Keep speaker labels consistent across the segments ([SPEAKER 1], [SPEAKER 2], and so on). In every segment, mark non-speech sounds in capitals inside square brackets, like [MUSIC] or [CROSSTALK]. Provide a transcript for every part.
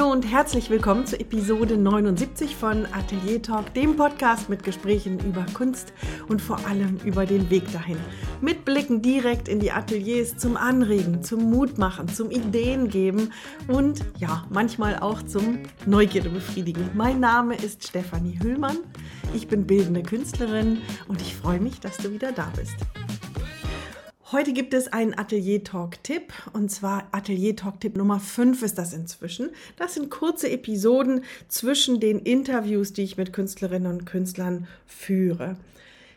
[SPEAKER 1] Hallo und herzlich willkommen zu Episode 79 von Atelier Talk, dem Podcast mit Gesprächen über Kunst und vor allem über den Weg dahin. Mit Blicken direkt in die Ateliers zum Anregen, zum Mutmachen, zum Ideen geben und ja, manchmal auch zum Neugierde befriedigen. Mein Name ist Stefanie Hüllmann. Ich bin bildende Künstlerin und ich freue mich, dass du wieder da bist. Heute gibt es einen Atelier-Talk-Tipp und zwar Atelier-Talk-Tipp Nummer 5 ist das inzwischen. Das sind kurze Episoden zwischen den Interviews, die ich mit Künstlerinnen und Künstlern führe.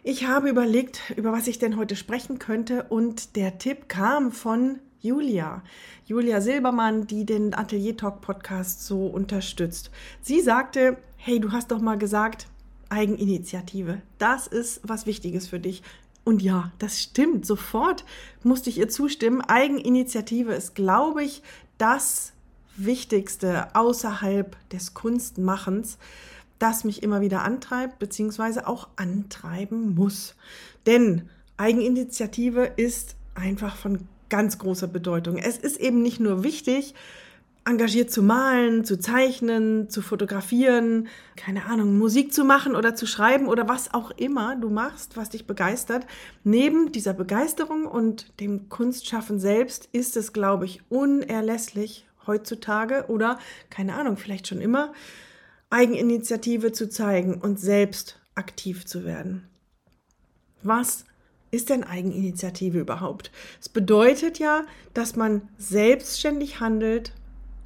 [SPEAKER 1] Ich habe überlegt, über was ich denn heute sprechen könnte und der Tipp kam von Julia. Julia Silbermann, die den Atelier Talk Podcast so unterstützt. Sie sagte, hey, du hast doch mal gesagt, Eigeninitiative. Das ist was Wichtiges für dich. Und ja, das stimmt. Sofort musste ich ihr zustimmen. Eigeninitiative ist, glaube ich, das Wichtigste außerhalb des Kunstmachens, das mich immer wieder antreibt, beziehungsweise auch antreiben muss. Denn Eigeninitiative ist einfach von ganz großer Bedeutung. Es ist eben nicht nur wichtig, engagiert zu malen, zu zeichnen, zu fotografieren, keine Ahnung, Musik zu machen oder zu schreiben oder was auch immer du machst, was dich begeistert. Neben dieser Begeisterung und dem Kunstschaffen selbst ist es, glaube ich, unerlässlich heutzutage oder keine Ahnung, vielleicht schon immer, Eigeninitiative zu zeigen und selbst aktiv zu werden. Was ist denn Eigeninitiative überhaupt? Es bedeutet ja, dass man selbstständig handelt,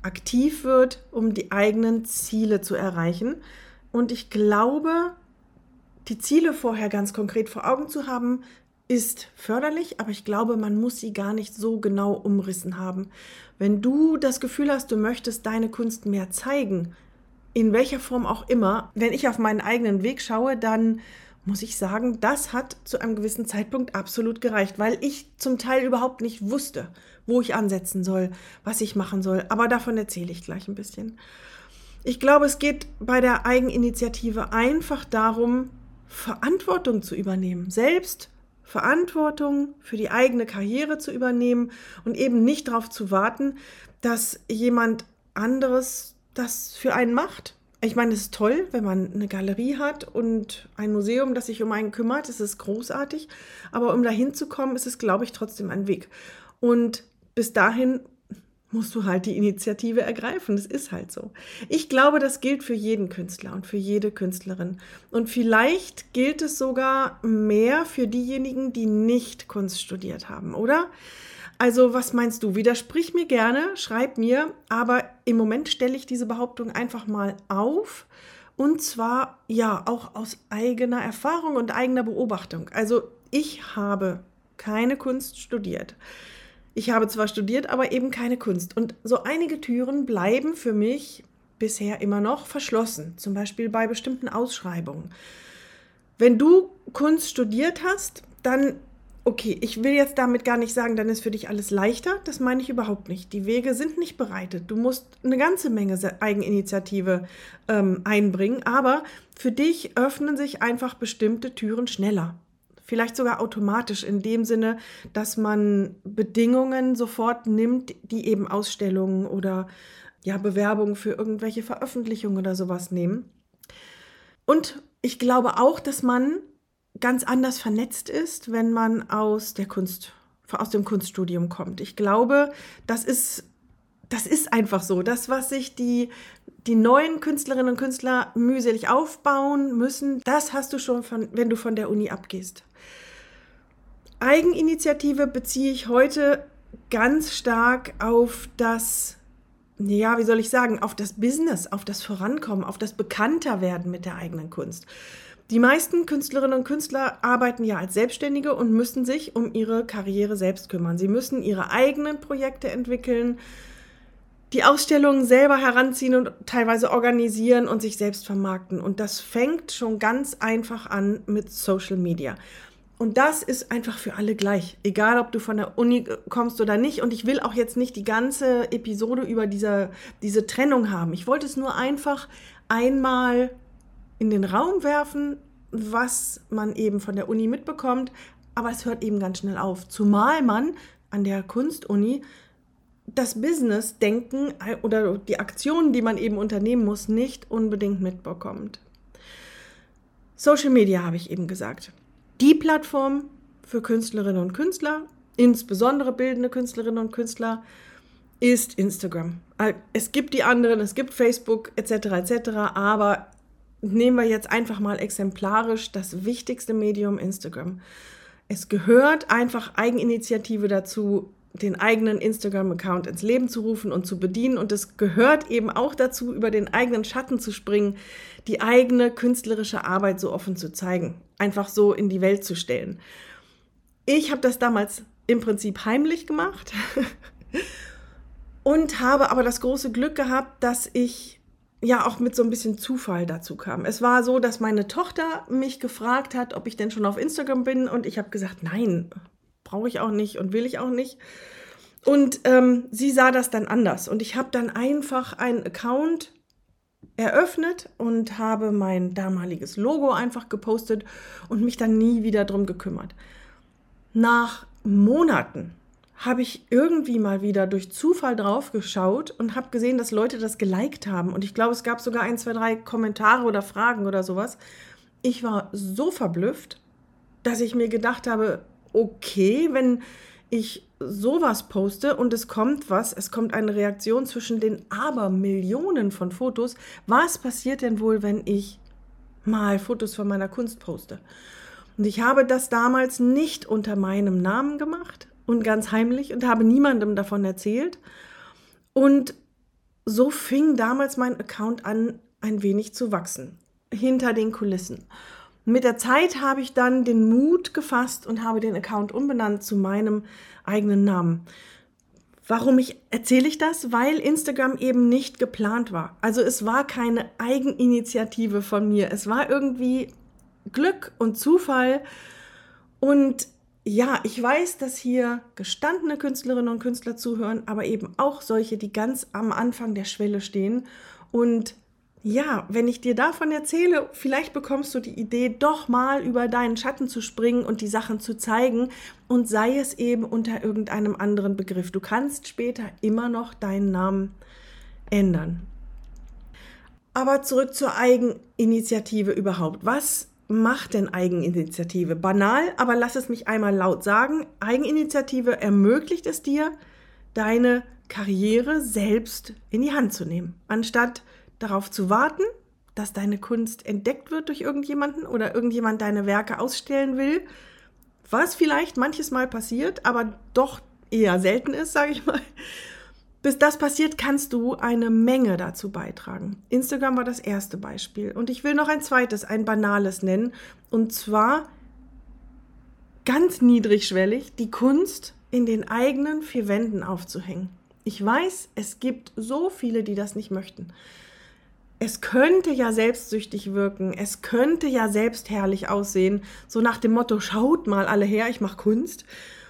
[SPEAKER 1] aktiv wird, um die eigenen Ziele zu erreichen. Und ich glaube, die Ziele vorher ganz konkret vor Augen zu haben, ist förderlich, aber ich glaube, man muss sie gar nicht so genau umrissen haben. Wenn du das Gefühl hast, du möchtest deine Kunst mehr zeigen, in welcher Form auch immer, wenn ich auf meinen eigenen Weg schaue, dann muss ich sagen, das hat zu einem gewissen Zeitpunkt absolut gereicht, weil ich zum Teil überhaupt nicht wusste, wo ich ansetzen soll, was ich machen soll. Aber davon erzähle ich gleich ein bisschen. Ich glaube, es geht bei der Eigeninitiative einfach darum, Verantwortung zu übernehmen, selbst Verantwortung für die eigene Karriere zu übernehmen und eben nicht darauf zu warten, dass jemand anderes das für einen macht ich meine, es ist toll, wenn man eine Galerie hat und ein Museum, das sich um einen kümmert. Das ist großartig. Aber um dahin zu kommen, ist es, glaube ich, trotzdem ein Weg. Und bis dahin musst du halt die Initiative ergreifen. Das ist halt so. Ich glaube, das gilt für jeden Künstler und für jede Künstlerin. Und vielleicht gilt es sogar mehr für diejenigen, die nicht Kunst studiert haben, oder? Also, was meinst du? Widersprich mir gerne, schreib mir, aber im Moment stelle ich diese Behauptung einfach mal auf. Und zwar ja auch aus eigener Erfahrung und eigener Beobachtung. Also, ich habe keine Kunst studiert. Ich habe zwar studiert, aber eben keine Kunst. Und so einige Türen bleiben für mich bisher immer noch verschlossen, zum Beispiel bei bestimmten Ausschreibungen. Wenn du Kunst studiert hast, dann okay, ich will jetzt damit gar nicht sagen, dann ist für dich alles leichter. Das meine ich überhaupt nicht. Die Wege sind nicht bereitet. Du musst eine ganze Menge Eigeninitiative ähm, einbringen, aber für dich öffnen sich einfach bestimmte Türen schneller. Vielleicht sogar automatisch in dem Sinne, dass man Bedingungen sofort nimmt, die eben Ausstellungen oder ja, Bewerbungen für irgendwelche Veröffentlichungen oder sowas nehmen. Und ich glaube auch, dass man ganz anders vernetzt ist, wenn man aus der Kunst, aus dem Kunststudium kommt. Ich glaube, das ist, das ist einfach so. Das, was sich die, die neuen Künstlerinnen und Künstler mühselig aufbauen müssen, das hast du schon, von, wenn du von der Uni abgehst. Eigeninitiative beziehe ich heute ganz stark auf das, ja, wie soll ich sagen, auf das Business, auf das Vorankommen, auf das Bekannterwerden mit der eigenen Kunst. Die meisten Künstlerinnen und Künstler arbeiten ja als Selbstständige und müssen sich um ihre Karriere selbst kümmern. Sie müssen ihre eigenen Projekte entwickeln, die Ausstellungen selber heranziehen und teilweise organisieren und sich selbst vermarkten. Und das fängt schon ganz einfach an mit Social Media. Und das ist einfach für alle gleich, egal ob du von der Uni kommst oder nicht. Und ich will auch jetzt nicht die ganze Episode über diese, diese Trennung haben. Ich wollte es nur einfach einmal in den Raum werfen, was man eben von der Uni mitbekommt, aber es hört eben ganz schnell auf. Zumal man an der Kunstuni das Business-Denken oder die Aktionen, die man eben unternehmen muss, nicht unbedingt mitbekommt. Social Media habe ich eben gesagt. Die Plattform für Künstlerinnen und Künstler, insbesondere bildende Künstlerinnen und Künstler, ist Instagram. Es gibt die anderen, es gibt Facebook etc. etc. Aber nehmen wir jetzt einfach mal exemplarisch das wichtigste Medium Instagram. Es gehört einfach Eigeninitiative dazu, den eigenen Instagram-Account ins Leben zu rufen und zu bedienen. Und es gehört eben auch dazu, über den eigenen Schatten zu springen, die eigene künstlerische Arbeit so offen zu zeigen, einfach so in die Welt zu stellen. Ich habe das damals im Prinzip heimlich gemacht [LAUGHS] und habe aber das große Glück gehabt, dass ich ja auch mit so ein bisschen Zufall dazu kam. Es war so, dass meine Tochter mich gefragt hat, ob ich denn schon auf Instagram bin und ich habe gesagt, nein, brauche ich auch nicht und will ich auch nicht. Und ähm, sie sah das dann anders und ich habe dann einfach einen Account eröffnet und habe mein damaliges Logo einfach gepostet und mich dann nie wieder drum gekümmert. Nach Monaten habe ich irgendwie mal wieder durch Zufall drauf geschaut und habe gesehen, dass Leute das geliked haben. Und ich glaube, es gab sogar ein, zwei, drei Kommentare oder Fragen oder sowas. Ich war so verblüfft, dass ich mir gedacht habe, okay, wenn ich sowas poste und es kommt was, es kommt eine Reaktion zwischen den Abermillionen von Fotos. Was passiert denn wohl, wenn ich mal Fotos von meiner Kunst poste? Und ich habe das damals nicht unter meinem Namen gemacht, und ganz heimlich und habe niemandem davon erzählt. Und so fing damals mein Account an, ein wenig zu wachsen, hinter den Kulissen. Mit der Zeit habe ich dann den Mut gefasst und habe den Account umbenannt zu meinem eigenen Namen. Warum ich, erzähle ich das? Weil Instagram eben nicht geplant war. Also es war keine Eigeninitiative von mir. Es war irgendwie Glück und Zufall. Und ja, ich weiß, dass hier gestandene Künstlerinnen und Künstler zuhören, aber eben auch solche, die ganz am Anfang der Schwelle stehen. Und ja, wenn ich dir davon erzähle, vielleicht bekommst du die Idee, doch mal über deinen Schatten zu springen und die Sachen zu zeigen und sei es eben unter irgendeinem anderen Begriff. Du kannst später immer noch deinen Namen ändern. Aber zurück zur Eigeninitiative überhaupt. Was macht denn Eigeninitiative? Banal, aber lass es mich einmal laut sagen. Eigeninitiative ermöglicht es dir, deine Karriere selbst in die Hand zu nehmen, anstatt darauf zu warten, dass deine Kunst entdeckt wird durch irgendjemanden oder irgendjemand deine Werke ausstellen will, was vielleicht manches Mal passiert, aber doch eher selten ist, sage ich mal. Bis das passiert, kannst du eine Menge dazu beitragen. Instagram war das erste Beispiel. Und ich will noch ein zweites, ein banales nennen. Und zwar ganz niedrigschwellig, die Kunst in den eigenen vier Wänden aufzuhängen. Ich weiß, es gibt so viele, die das nicht möchten. Es könnte ja selbstsüchtig wirken, es könnte ja selbstherrlich aussehen, so nach dem Motto, schaut mal alle her, ich mache Kunst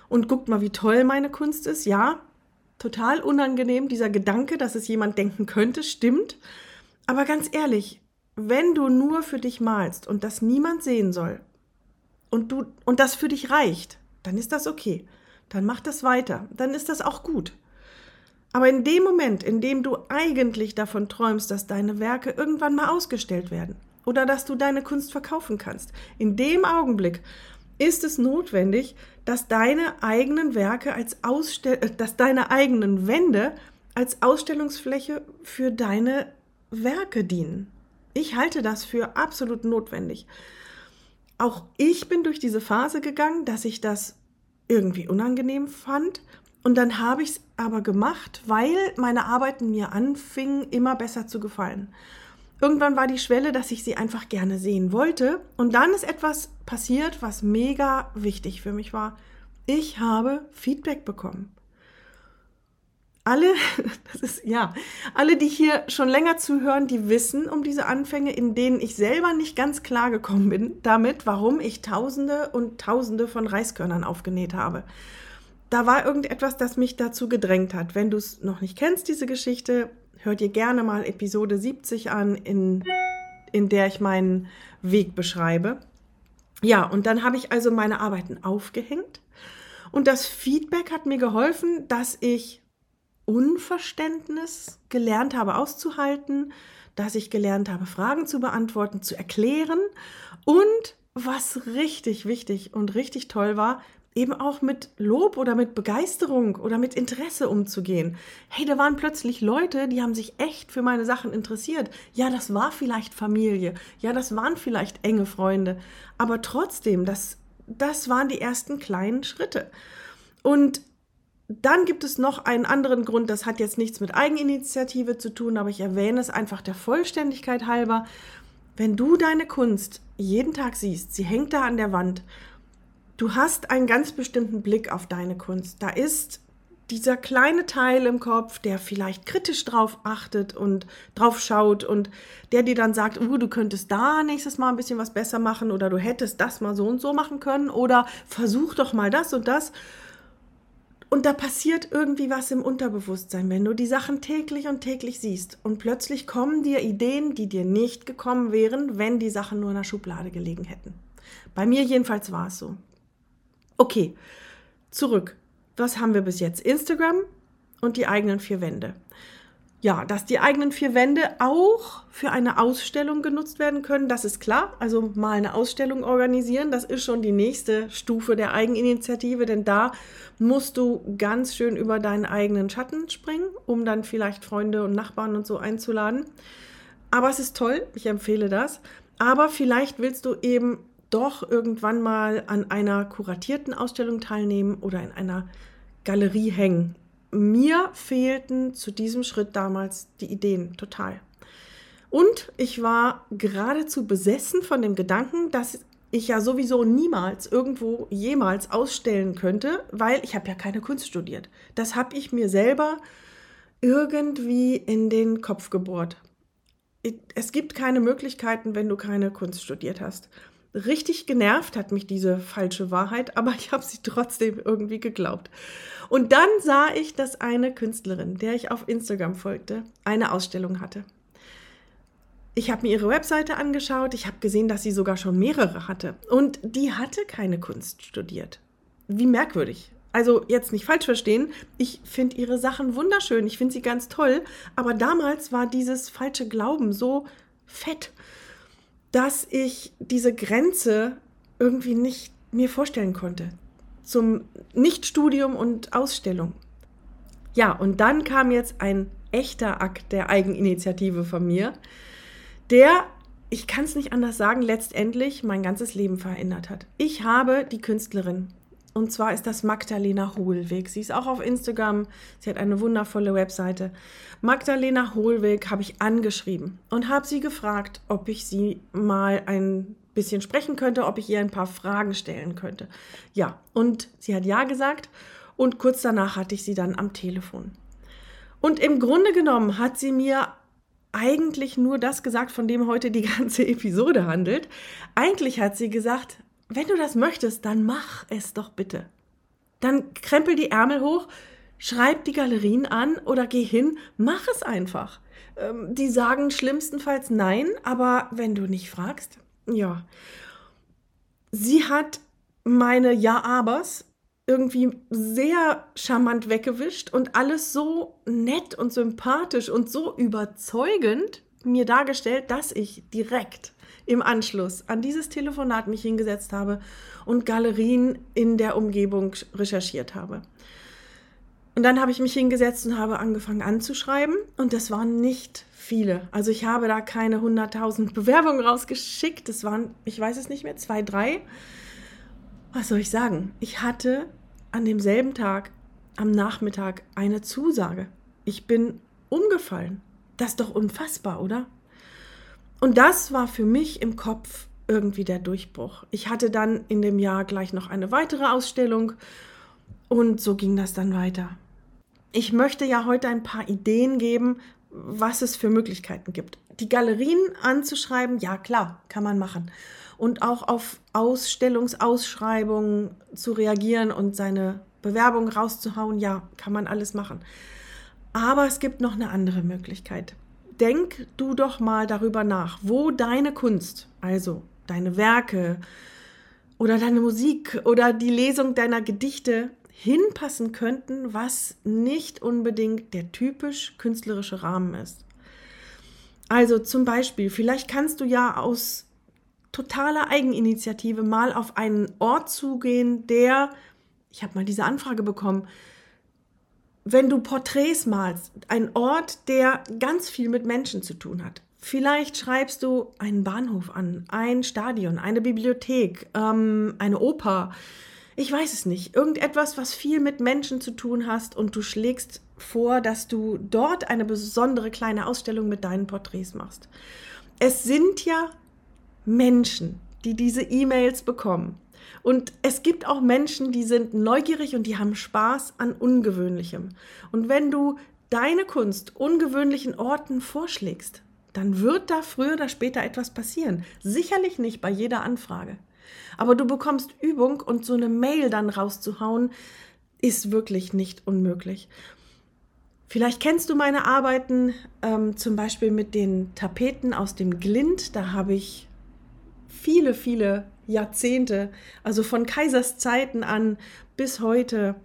[SPEAKER 1] und guckt mal, wie toll meine Kunst ist. Ja, total unangenehm, dieser Gedanke, dass es jemand denken könnte, stimmt. Aber ganz ehrlich, wenn du nur für dich malst und das niemand sehen soll und du und das für dich reicht, dann ist das okay. Dann mach das weiter. Dann ist das auch gut. Aber in dem Moment, in dem du eigentlich davon träumst, dass deine Werke irgendwann mal ausgestellt werden oder dass du deine Kunst verkaufen kannst, in dem Augenblick ist es notwendig, dass deine eigenen Werke als Ausstell äh, dass deine eigenen Wände als Ausstellungsfläche für deine Werke dienen. Ich halte das für absolut notwendig. Auch ich bin durch diese Phase gegangen, dass ich das irgendwie unangenehm fand. Und dann habe ich es aber gemacht, weil meine Arbeiten mir anfingen, immer besser zu gefallen. Irgendwann war die Schwelle, dass ich sie einfach gerne sehen wollte. Und dann ist etwas passiert, was mega wichtig für mich war. Ich habe Feedback bekommen. Alle, [LAUGHS] das ist, ja, alle, die hier schon länger zuhören, die wissen um diese Anfänge, in denen ich selber nicht ganz klar gekommen bin damit, warum ich Tausende und Tausende von Reiskörnern aufgenäht habe. Da war irgendetwas, das mich dazu gedrängt hat. Wenn du es noch nicht kennst, diese Geschichte, hört ihr gerne mal Episode 70 an, in, in der ich meinen Weg beschreibe. Ja, und dann habe ich also meine Arbeiten aufgehängt und das Feedback hat mir geholfen, dass ich Unverständnis gelernt habe auszuhalten, dass ich gelernt habe, Fragen zu beantworten, zu erklären und was richtig wichtig und richtig toll war, eben auch mit Lob oder mit Begeisterung oder mit Interesse umzugehen. Hey, da waren plötzlich Leute, die haben sich echt für meine Sachen interessiert. Ja, das war vielleicht Familie, ja, das waren vielleicht enge Freunde, aber trotzdem, das, das waren die ersten kleinen Schritte. Und dann gibt es noch einen anderen Grund, das hat jetzt nichts mit Eigeninitiative zu tun, aber ich erwähne es einfach der Vollständigkeit halber. Wenn du deine Kunst jeden Tag siehst, sie hängt da an der Wand du hast einen ganz bestimmten Blick auf deine Kunst. Da ist dieser kleine Teil im Kopf, der vielleicht kritisch drauf achtet und drauf schaut und der dir dann sagt, uh, du könntest da nächstes Mal ein bisschen was besser machen oder du hättest das mal so und so machen können oder versuch doch mal das und das. Und da passiert irgendwie was im Unterbewusstsein, wenn du die Sachen täglich und täglich siehst und plötzlich kommen dir Ideen, die dir nicht gekommen wären, wenn die Sachen nur in der Schublade gelegen hätten. Bei mir jedenfalls war es so. Okay, zurück. Was haben wir bis jetzt? Instagram und die eigenen vier Wände. Ja, dass die eigenen vier Wände auch für eine Ausstellung genutzt werden können, das ist klar. Also mal eine Ausstellung organisieren, das ist schon die nächste Stufe der Eigeninitiative, denn da musst du ganz schön über deinen eigenen Schatten springen, um dann vielleicht Freunde und Nachbarn und so einzuladen. Aber es ist toll, ich empfehle das. Aber vielleicht willst du eben doch irgendwann mal an einer kuratierten Ausstellung teilnehmen oder in einer Galerie hängen. Mir fehlten zu diesem Schritt damals die Ideen total. Und ich war geradezu besessen von dem Gedanken, dass ich ja sowieso niemals irgendwo jemals ausstellen könnte, weil ich habe ja keine Kunst studiert. Das habe ich mir selber irgendwie in den Kopf gebohrt. Es gibt keine Möglichkeiten, wenn du keine Kunst studiert hast. Richtig genervt hat mich diese falsche Wahrheit, aber ich habe sie trotzdem irgendwie geglaubt. Und dann sah ich, dass eine Künstlerin, der ich auf Instagram folgte, eine Ausstellung hatte. Ich habe mir ihre Webseite angeschaut, ich habe gesehen, dass sie sogar schon mehrere hatte. Und die hatte keine Kunst studiert. Wie merkwürdig. Also jetzt nicht falsch verstehen, ich finde ihre Sachen wunderschön, ich finde sie ganz toll, aber damals war dieses falsche Glauben so fett dass ich diese Grenze irgendwie nicht mir vorstellen konnte zum Nichtstudium und Ausstellung. Ja, und dann kam jetzt ein echter Akt der Eigeninitiative von mir, der, ich kann es nicht anders sagen, letztendlich mein ganzes Leben verändert hat. Ich habe die Künstlerin und zwar ist das Magdalena Hohlweg. Sie ist auch auf Instagram. Sie hat eine wundervolle Webseite. Magdalena Hohlweg habe ich angeschrieben und habe sie gefragt, ob ich sie mal ein bisschen sprechen könnte, ob ich ihr ein paar Fragen stellen könnte. Ja, und sie hat ja gesagt und kurz danach hatte ich sie dann am Telefon. Und im Grunde genommen hat sie mir eigentlich nur das gesagt, von dem heute die [LAUGHS] ganze Episode handelt. Eigentlich hat sie gesagt, wenn du das möchtest, dann mach es doch bitte. Dann krempel die Ärmel hoch, schreib die Galerien an oder geh hin, mach es einfach. Ähm, die sagen schlimmstenfalls nein, aber wenn du nicht fragst, ja. Sie hat meine Ja-Abers irgendwie sehr charmant weggewischt und alles so nett und sympathisch und so überzeugend mir dargestellt, dass ich direkt im Anschluss an dieses Telefonat mich hingesetzt habe und Galerien in der Umgebung recherchiert habe. Und dann habe ich mich hingesetzt und habe angefangen anzuschreiben und das waren nicht viele. Also ich habe da keine 100.000 Bewerbungen rausgeschickt. Das waren, ich weiß es nicht mehr, zwei, drei. Was soll ich sagen? Ich hatte an demselben Tag am Nachmittag eine Zusage. Ich bin umgefallen. Das ist doch unfassbar, oder? Und das war für mich im Kopf irgendwie der Durchbruch. Ich hatte dann in dem Jahr gleich noch eine weitere Ausstellung und so ging das dann weiter. Ich möchte ja heute ein paar Ideen geben, was es für Möglichkeiten gibt. Die Galerien anzuschreiben, ja klar, kann man machen. Und auch auf Ausstellungsausschreibungen zu reagieren und seine Bewerbung rauszuhauen, ja, kann man alles machen. Aber es gibt noch eine andere Möglichkeit denk du doch mal darüber nach, wo deine Kunst, also deine Werke oder deine Musik oder die Lesung deiner Gedichte hinpassen könnten, was nicht unbedingt der typisch künstlerische Rahmen ist. Also zum Beispiel, vielleicht kannst du ja aus totaler Eigeninitiative mal auf einen Ort zugehen, der, ich habe mal diese Anfrage bekommen, wenn du Porträts malst, ein Ort, der ganz viel mit Menschen zu tun hat. Vielleicht schreibst du einen Bahnhof an, ein Stadion, eine Bibliothek, ähm, eine Oper. Ich weiß es nicht. Irgendetwas, was viel mit Menschen zu tun hast und du schlägst vor, dass du dort eine besondere kleine Ausstellung mit deinen Porträts machst. Es sind ja Menschen, die diese E-Mails bekommen. Und es gibt auch Menschen, die sind neugierig und die haben Spaß an Ungewöhnlichem. Und wenn du deine Kunst ungewöhnlichen Orten vorschlägst, dann wird da früher oder später etwas passieren. Sicherlich nicht bei jeder Anfrage. Aber du bekommst Übung und so eine Mail dann rauszuhauen, ist wirklich nicht unmöglich. Vielleicht kennst du meine Arbeiten ähm, zum Beispiel mit den Tapeten aus dem Glint. Da habe ich viele, viele Jahrzehnte, also von Kaisers Zeiten an bis heute,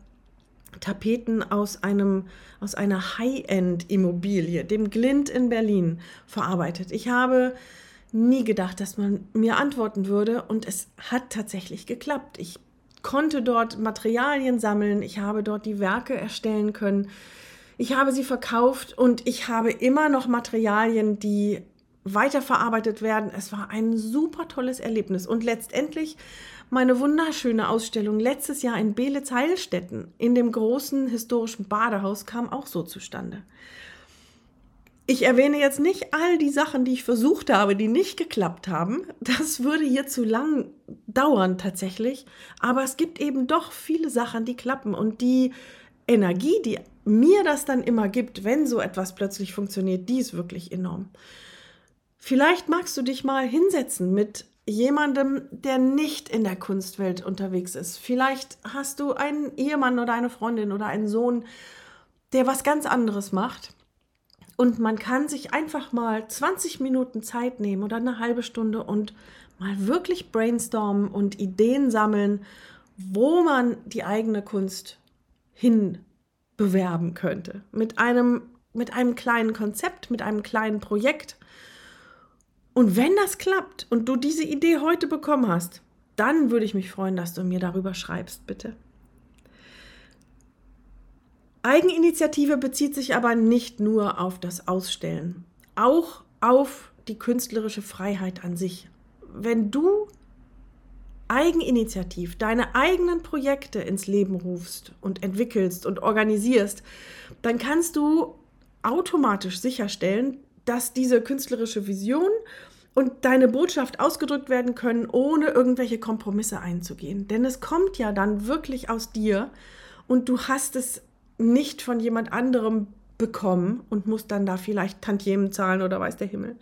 [SPEAKER 1] Tapeten aus einem aus einer High-End-Immobilie, dem Glint in Berlin, verarbeitet. Ich habe nie gedacht, dass man mir antworten würde und es hat tatsächlich geklappt. Ich konnte dort Materialien sammeln, ich habe dort die Werke erstellen können, ich habe sie verkauft und ich habe immer noch Materialien, die weiterverarbeitet werden. Es war ein super tolles Erlebnis. Und letztendlich meine wunderschöne Ausstellung letztes Jahr in Beelitz-Heilstätten in dem großen historischen Badehaus kam auch so zustande. Ich erwähne jetzt nicht all die Sachen, die ich versucht habe, die nicht geklappt haben. Das würde hier zu lang dauern tatsächlich. Aber es gibt eben doch viele Sachen, die klappen. Und die Energie, die mir das dann immer gibt, wenn so etwas plötzlich funktioniert, die ist wirklich enorm. Vielleicht magst du dich mal hinsetzen mit jemandem, der nicht in der Kunstwelt unterwegs ist. Vielleicht hast du einen Ehemann oder eine Freundin oder einen Sohn, der was ganz anderes macht. Und man kann sich einfach mal 20 Minuten Zeit nehmen oder eine halbe Stunde und mal wirklich brainstormen und Ideen sammeln, wo man die eigene Kunst hin bewerben könnte. Mit einem, mit einem kleinen Konzept, mit einem kleinen Projekt und wenn das klappt und du diese Idee heute bekommen hast, dann würde ich mich freuen, dass du mir darüber schreibst, bitte. Eigeninitiative bezieht sich aber nicht nur auf das Ausstellen, auch auf die künstlerische Freiheit an sich. Wenn du eigeninitiativ deine eigenen Projekte ins Leben rufst und entwickelst und organisierst, dann kannst du automatisch sicherstellen, dass diese künstlerische Vision und deine Botschaft ausgedrückt werden können, ohne irgendwelche Kompromisse einzugehen. Denn es kommt ja dann wirklich aus dir und du hast es nicht von jemand anderem bekommen und musst dann da vielleicht Tantiemen zahlen oder weiß der Himmel.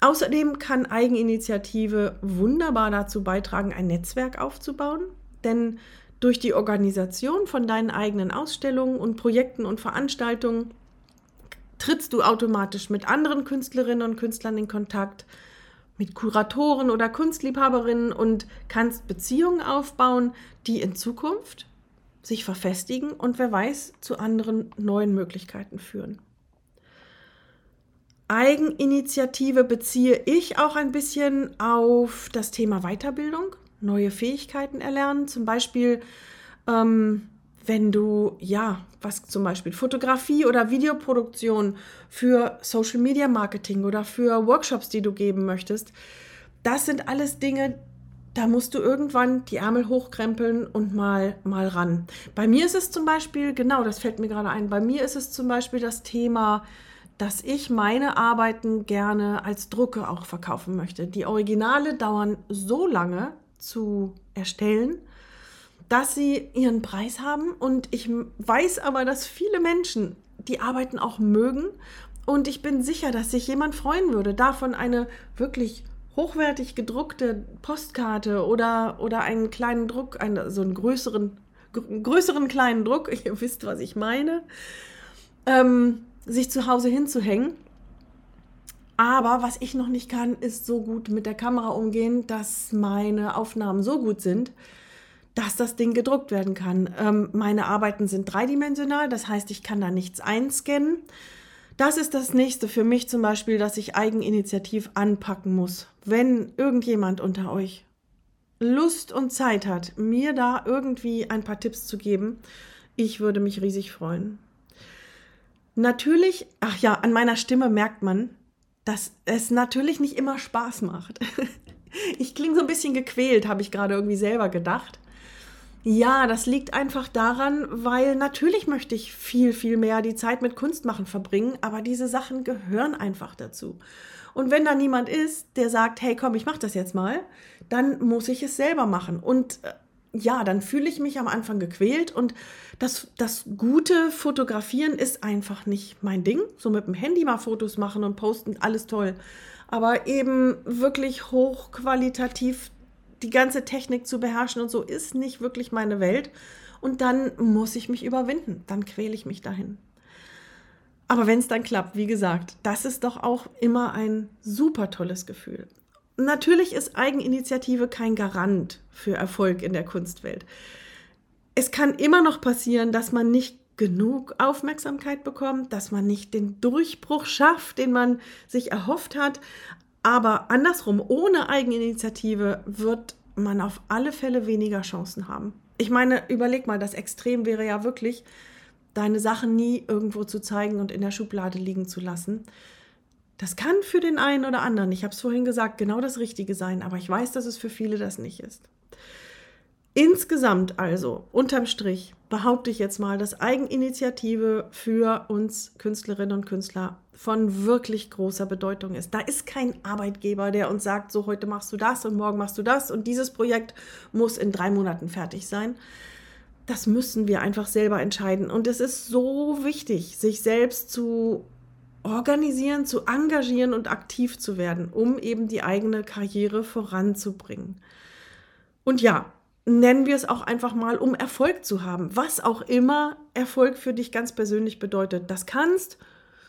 [SPEAKER 1] Außerdem kann Eigeninitiative wunderbar dazu beitragen, ein Netzwerk aufzubauen, denn durch die Organisation von deinen eigenen Ausstellungen und Projekten und Veranstaltungen trittst du automatisch mit anderen Künstlerinnen und Künstlern in Kontakt, mit Kuratoren oder Kunstliebhaberinnen und kannst Beziehungen aufbauen, die in Zukunft sich verfestigen und wer weiß, zu anderen neuen Möglichkeiten führen. Eigeninitiative beziehe ich auch ein bisschen auf das Thema Weiterbildung, neue Fähigkeiten erlernen, zum Beispiel ähm, wenn du, ja, was zum Beispiel Fotografie oder Videoproduktion für Social Media Marketing oder für Workshops, die du geben möchtest, das sind alles Dinge, da musst du irgendwann die Ärmel hochkrempeln und mal, mal ran. Bei mir ist es zum Beispiel, genau, das fällt mir gerade ein, bei mir ist es zum Beispiel das Thema, dass ich meine Arbeiten gerne als Drucke auch verkaufen möchte. Die Originale dauern so lange zu erstellen, dass sie ihren Preis haben. Und ich weiß aber, dass viele Menschen die Arbeiten auch mögen. Und ich bin sicher, dass sich jemand freuen würde, davon eine wirklich hochwertig gedruckte Postkarte oder, oder einen kleinen Druck, einen, so einen größeren, größeren kleinen Druck, [LAUGHS] ihr wisst, was ich meine, ähm, sich zu Hause hinzuhängen. Aber was ich noch nicht kann, ist so gut mit der Kamera umgehen, dass meine Aufnahmen so gut sind, dass das Ding gedruckt werden kann. Ähm, meine Arbeiten sind dreidimensional, das heißt, ich kann da nichts einscannen. Das ist das nächste für mich zum Beispiel, dass ich eigeninitiativ anpacken muss. Wenn irgendjemand unter euch Lust und Zeit hat, mir da irgendwie ein paar Tipps zu geben, ich würde mich riesig freuen. Natürlich, ach ja, an meiner Stimme merkt man, dass es natürlich nicht immer Spaß macht. [LAUGHS] Ich klinge so ein bisschen gequält, habe ich gerade irgendwie selber gedacht. Ja, das liegt einfach daran, weil natürlich möchte ich viel, viel mehr die Zeit mit Kunst machen verbringen, aber diese Sachen gehören einfach dazu. Und wenn da niemand ist, der sagt, hey, komm, ich mach das jetzt mal, dann muss ich es selber machen. Und äh, ja, dann fühle ich mich am Anfang gequält und das, das gute Fotografieren ist einfach nicht mein Ding. So mit dem Handy mal Fotos machen und posten, alles toll. Aber eben wirklich hochqualitativ die ganze Technik zu beherrschen und so ist nicht wirklich meine Welt. Und dann muss ich mich überwinden. Dann quäle ich mich dahin. Aber wenn es dann klappt, wie gesagt, das ist doch auch immer ein super tolles Gefühl. Natürlich ist Eigeninitiative kein Garant für Erfolg in der Kunstwelt. Es kann immer noch passieren, dass man nicht genug Aufmerksamkeit bekommt, dass man nicht den Durchbruch schafft, den man sich erhofft hat. Aber andersrum, ohne Eigeninitiative wird man auf alle Fälle weniger Chancen haben. Ich meine, überleg mal, das Extrem wäre ja wirklich, deine Sachen nie irgendwo zu zeigen und in der Schublade liegen zu lassen. Das kann für den einen oder anderen, ich habe es vorhin gesagt, genau das Richtige sein, aber ich weiß, dass es für viele das nicht ist. Insgesamt also, unterm Strich, behaupte ich jetzt mal, dass Eigeninitiative für uns Künstlerinnen und Künstler von wirklich großer Bedeutung ist. Da ist kein Arbeitgeber, der uns sagt, so heute machst du das und morgen machst du das und dieses Projekt muss in drei Monaten fertig sein. Das müssen wir einfach selber entscheiden. Und es ist so wichtig, sich selbst zu organisieren, zu engagieren und aktiv zu werden, um eben die eigene Karriere voranzubringen. Und ja, nennen wir es auch einfach mal, um Erfolg zu haben. Was auch immer Erfolg für dich ganz persönlich bedeutet. Das kannst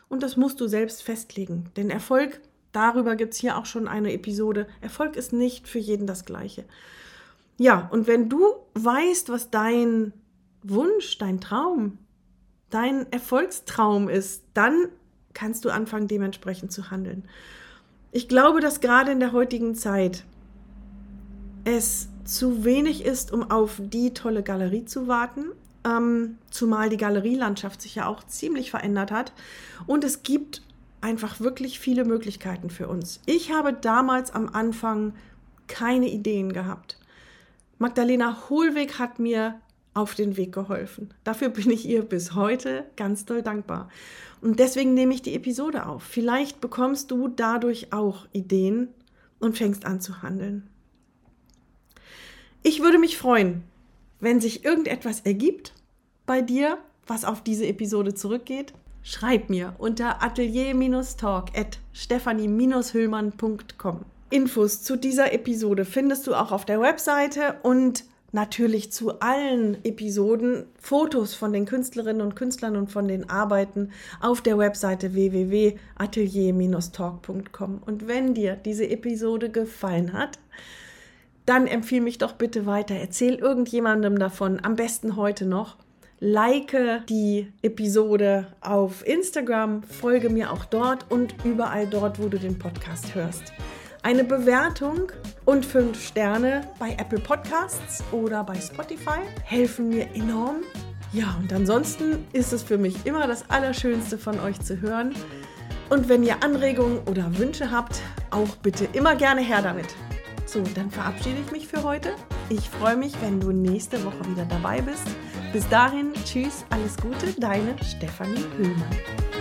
[SPEAKER 1] und das musst du selbst festlegen. Denn Erfolg, darüber gibt es hier auch schon eine Episode, Erfolg ist nicht für jeden das gleiche. Ja, und wenn du weißt, was dein Wunsch, dein Traum, dein Erfolgstraum ist, dann kannst du anfangen, dementsprechend zu handeln. Ich glaube, dass gerade in der heutigen Zeit es zu wenig ist, um auf die tolle Galerie zu warten, ähm, zumal die Galerielandschaft sich ja auch ziemlich verändert hat. Und es gibt einfach wirklich viele Möglichkeiten für uns. Ich habe damals am Anfang keine Ideen gehabt. Magdalena Hohlweg hat mir auf den Weg geholfen. Dafür bin ich ihr bis heute ganz doll dankbar. Und deswegen nehme ich die Episode auf. Vielleicht bekommst du dadurch auch Ideen und fängst an zu handeln. Ich würde mich freuen, wenn sich irgendetwas ergibt bei dir, was auf diese Episode zurückgeht. Schreib mir unter atelier-talk at stephanie-hüllmann.com. Infos zu dieser Episode findest du auch auf der Webseite und natürlich zu allen Episoden Fotos von den Künstlerinnen und Künstlern und von den Arbeiten auf der Webseite www.atelier-talk.com. Und wenn dir diese Episode gefallen hat, dann empfehle mich doch bitte weiter. Erzähl irgendjemandem davon, am besten heute noch. Like die Episode auf Instagram, folge mir auch dort und überall dort, wo du den Podcast hörst. Eine Bewertung und fünf Sterne bei Apple Podcasts oder bei Spotify helfen mir enorm. Ja, und ansonsten ist es für mich immer das Allerschönste von euch zu hören. Und wenn ihr Anregungen oder Wünsche habt, auch bitte immer gerne her damit. So, dann verabschiede ich mich für heute. Ich freue mich, wenn du nächste Woche wieder dabei bist. Bis dahin, tschüss, alles Gute, deine Stefanie Hüllmann.